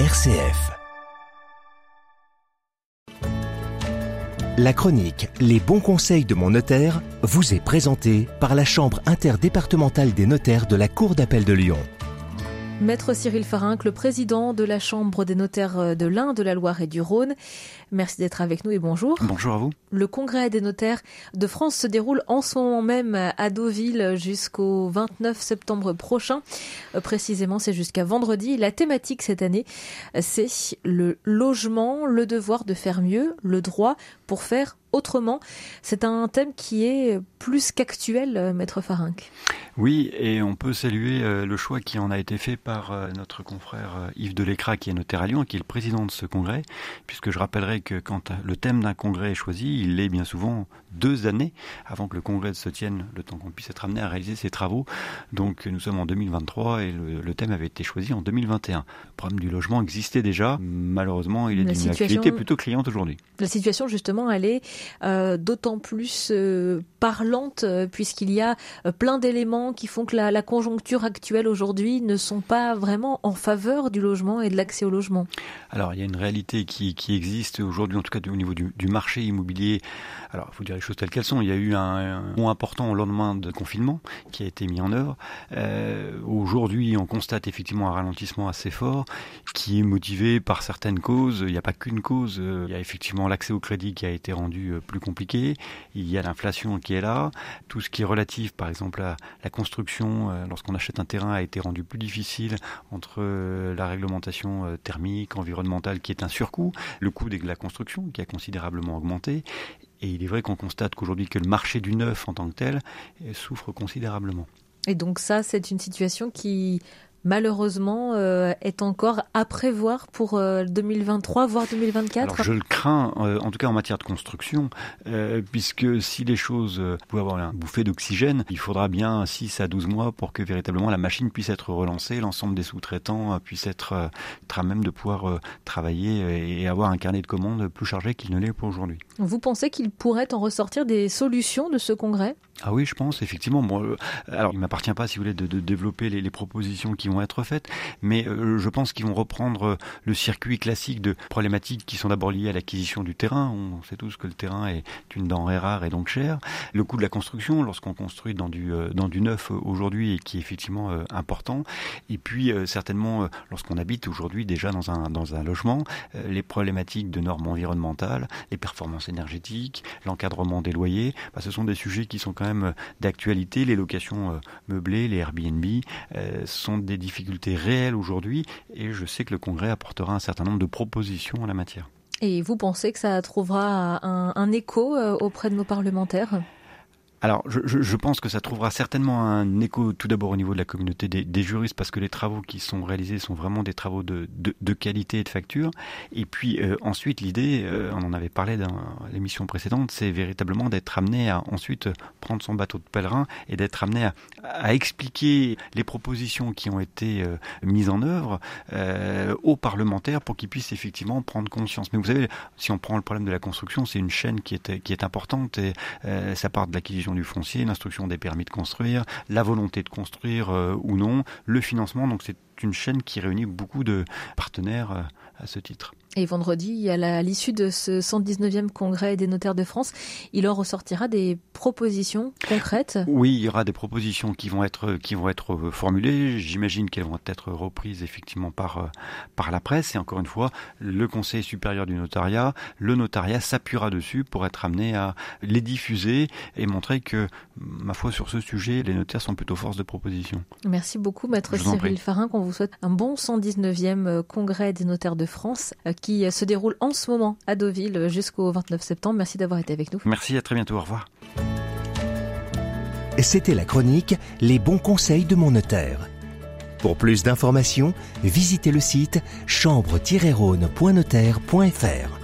RCF. La chronique Les bons conseils de mon notaire vous est présentée par la Chambre interdépartementale des notaires de la Cour d'appel de Lyon. Maître Cyril Farinck, le président de la Chambre des notaires de l'Ain, de la Loire et du Rhône. Merci d'être avec nous et bonjour. Bonjour à vous. Le congrès des notaires de France se déroule en ce moment même à Deauville jusqu'au 29 septembre prochain. Euh, précisément, c'est jusqu'à vendredi. La thématique cette année, c'est le logement, le devoir de faire mieux, le droit pour faire autrement. C'est un thème qui est plus qu'actuel, euh, Maître Farinck. Oui, et on peut saluer euh, le choix qui en a été fait par euh, notre confrère Yves Delécra, qui est notaire à Lyon, qui est le président de ce congrès, puisque je rappellerai que quand le thème d'un congrès est choisi, il est bien souvent deux années avant que le congrès se tienne, le temps qu'on puisse être amené à réaliser ses travaux. Donc nous sommes en 2023 et le, thème avait été choisi en 2021. Le problème du logement existait déjà, malheureusement il est d'une activité plutôt cliente aujourd'hui. La situation justement, elle est d'autant plus parlante puisqu'il y a plein d'éléments qui font que la, conjoncture actuelle aujourd'hui ne sont pas vraiment en faveur du logement et de l'accès au logement Alors il y a une réalité qui, existe aujourd'hui, en tout cas au niveau du, marché immobilier. Alors il faut dire les choses telles qu'elles sont. Il y a eu un, un important au lendemain de confinement qui a été mis en œuvre. Euh, aujourd'hui on constate effectivement un ralentissement assez fort qui est motivé par certaines causes. Il n'y a pas qu'une cause. Il y a effectivement l'accès au crédit qui a été rendu euh, plus compliqué. Il y a l'inflation qui est là. Tout ce qui est relatif par exemple à la construction, euh, lorsqu'on achète un terrain, a été rendu plus difficile entre euh, la réglementation thermique, environnementale, qui est un surcoût, le coût de la construction, qui a considérablement augmenté. Et il est vrai qu'on constate qu'aujourd'hui que le marché du neuf en tant que tel souffre considérablement. Et donc ça, c'est une situation qui malheureusement euh, est encore à prévoir pour 2023, euh, voire 2024 Alors, Je le crains, euh, en tout cas en matière de construction, puisque si les choses pouvaient avoir un bouffée d'oxygène, il faudra bien 6 à 12 mois pour que véritablement la machine puisse être relancée, l'ensemble des sous-traitants puissent être, à même de pouvoir travailler et avoir un carnet de commandes plus chargé qu'il ne l'est pour aujourd'hui. Vous pensez qu'il pourrait en ressortir des solutions de ce congrès? Ah oui, je pense effectivement. Bon, alors, il m'appartient pas, si vous voulez, de, développer les, les, propositions qui vont être faites, mais euh, je pense qu'ils vont reprendre euh, le circuit classique de problématiques qui sont d'abord liées à l'acquisition du terrain. On sait tous que le terrain est une denrée rare et donc chère. Le coût de la construction, lorsqu'on construit dans du euh, dans du neuf aujourd'hui, et qui est effectivement important. Et puis certainement, lorsqu'on habite aujourd'hui déjà dans un dans un logement, les problématiques de normes environnementales, les performances énergétiques, l'encadrement des loyers, bah, ce sont des sujets qui sont quand même d'actualité. Les locations meublées, les Airbnb, sont des difficultés réelles aujourd'hui et je sais que le Congrès apportera un certain nombre de propositions en la matière. Et vous pensez que ça trouvera un, écho euh, auprès de nos parlementaires? Alors, je, pense que ça trouvera certainement un écho tout d'abord au niveau de la communauté des, juristes, parce que les travaux qui sont réalisés sont vraiment des travaux de, qualité et de facture. Et puis euh, ensuite, l'idée, euh, on en avait parlé dans l'émission précédente, c'est véritablement d'être amené à ensuite prendre son bateau de pèlerin et d'être amené à, expliquer les propositions qui ont été euh, mises en œuvre aux parlementaires pour qu'ils puissent effectivement prendre conscience. Mais vous savez, si on prend le problème de la construction, c'est une chaîne qui est, qui est importante et ça part de l'acquisition du foncier, l'instruction des permis de construire, la volonté de construire euh, ou non, le financement. Donc c'est une chaîne qui réunit beaucoup de partenaires euh, à ce titre. Et vendredi, à l'issue de ce 119e congrès des notaires de France, il en ressortira des propositions concrètes Oui, il y aura des propositions qui vont être, qui vont être euh, formulées. J'imagine qu'elles vont être reprises effectivement par, euh, par la presse. Et encore une fois, le Conseil supérieur du notariat, le notariat s'appuiera dessus pour être amené à les diffuser et montrer que, ma foi, sur ce sujet, les notaires sont plutôt force de proposition. Merci beaucoup, Maître Cyril Farin. On vous souhaite un bon 119e euh, congrès des notaires de France qui se déroule en ce moment à Deauville jusqu'au 29 septembre. Merci d'avoir été avec nous. Merci, à très bientôt, au revoir. C'était la chronique Les bons conseils de mon notaire. Pour plus d'informations, visitez le site chambre-rhône.notaire.fr.